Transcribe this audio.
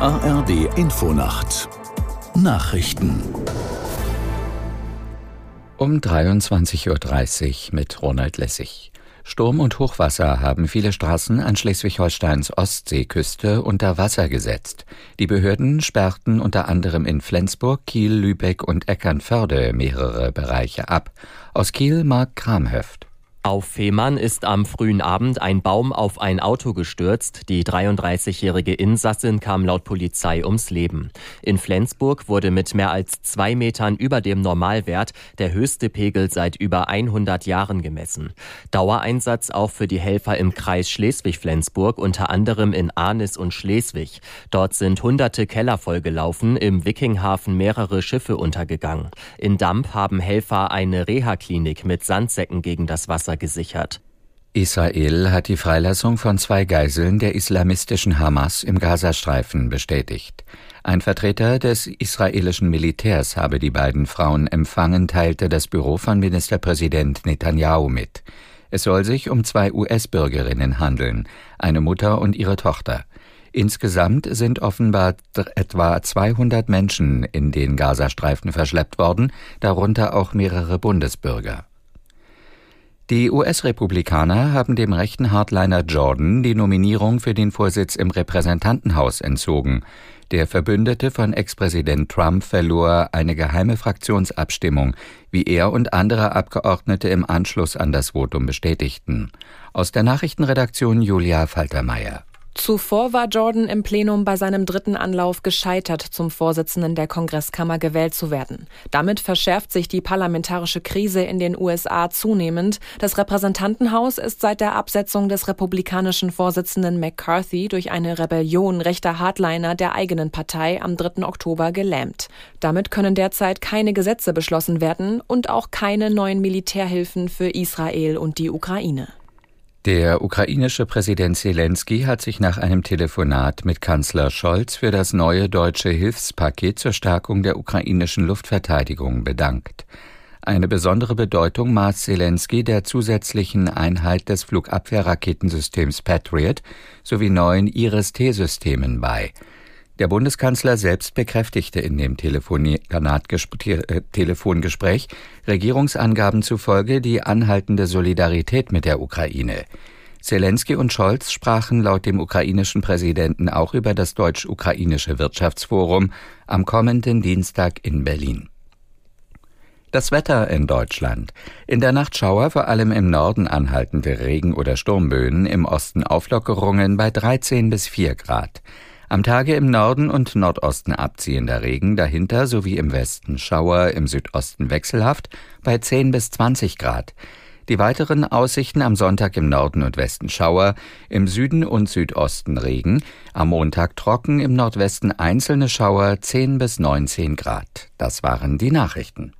ARD Infonacht Nachrichten um 23.30 Uhr mit Ronald Lessig. Sturm und Hochwasser haben viele Straßen an Schleswig-Holsteins Ostseeküste unter Wasser gesetzt. Die Behörden sperrten unter anderem in Flensburg, Kiel, Lübeck und Eckernförde mehrere Bereiche ab. Aus Kiel Mark Kramhöft. Auf Fehmarn ist am frühen Abend ein Baum auf ein Auto gestürzt. Die 33-jährige Insassin kam laut Polizei ums Leben. In Flensburg wurde mit mehr als zwei Metern über dem Normalwert der höchste Pegel seit über 100 Jahren gemessen. Dauereinsatz auch für die Helfer im Kreis Schleswig-Flensburg, unter anderem in Arnis und Schleswig. Dort sind hunderte Keller vollgelaufen, im Wikinghafen mehrere Schiffe untergegangen. In Damp haben Helfer eine Reha-Klinik mit Sandsäcken gegen das Wasser Wasser gesichert. Israel hat die Freilassung von zwei Geiseln der islamistischen Hamas im Gazastreifen bestätigt. Ein Vertreter des israelischen Militärs habe die beiden Frauen empfangen, teilte das Büro von Ministerpräsident Netanyahu mit. Es soll sich um zwei US-Bürgerinnen handeln, eine Mutter und ihre Tochter. Insgesamt sind offenbar etwa 200 Menschen in den Gazastreifen verschleppt worden, darunter auch mehrere Bundesbürger. Die US-Republikaner haben dem rechten Hardliner Jordan die Nominierung für den Vorsitz im Repräsentantenhaus entzogen. Der Verbündete von Ex-Präsident Trump verlor eine geheime Fraktionsabstimmung, wie er und andere Abgeordnete im Anschluss an das Votum bestätigten. Aus der Nachrichtenredaktion Julia Faltermeier. Zuvor war Jordan im Plenum bei seinem dritten Anlauf gescheitert, zum Vorsitzenden der Kongresskammer gewählt zu werden. Damit verschärft sich die parlamentarische Krise in den USA zunehmend. Das Repräsentantenhaus ist seit der Absetzung des republikanischen Vorsitzenden McCarthy durch eine Rebellion rechter Hardliner der eigenen Partei am 3. Oktober gelähmt. Damit können derzeit keine Gesetze beschlossen werden und auch keine neuen Militärhilfen für Israel und die Ukraine. Der ukrainische Präsident Zelensky hat sich nach einem Telefonat mit Kanzler Scholz für das neue deutsche Hilfspaket zur Stärkung der ukrainischen Luftverteidigung bedankt. Eine besondere Bedeutung maß Zelensky der zusätzlichen Einheit des Flugabwehrraketensystems Patriot sowie neuen Iris-T-Systemen bei. Der Bundeskanzler selbst bekräftigte in dem äh, Telefongespräch Regierungsangaben zufolge die anhaltende Solidarität mit der Ukraine. Zelensky und Scholz sprachen laut dem ukrainischen Präsidenten auch über das deutsch-ukrainische Wirtschaftsforum am kommenden Dienstag in Berlin. Das Wetter in Deutschland. In der Nacht Schauer, vor allem im Norden anhaltende Regen- oder Sturmböen, im Osten Auflockerungen bei 13 bis 4 Grad. Am Tage im Norden und Nordosten abziehender Regen, dahinter sowie im Westen Schauer, im Südosten wechselhaft bei 10 bis 20 Grad. Die weiteren Aussichten am Sonntag im Norden und Westen Schauer, im Süden und Südosten Regen, am Montag trocken, im Nordwesten einzelne Schauer 10 bis 19 Grad. Das waren die Nachrichten.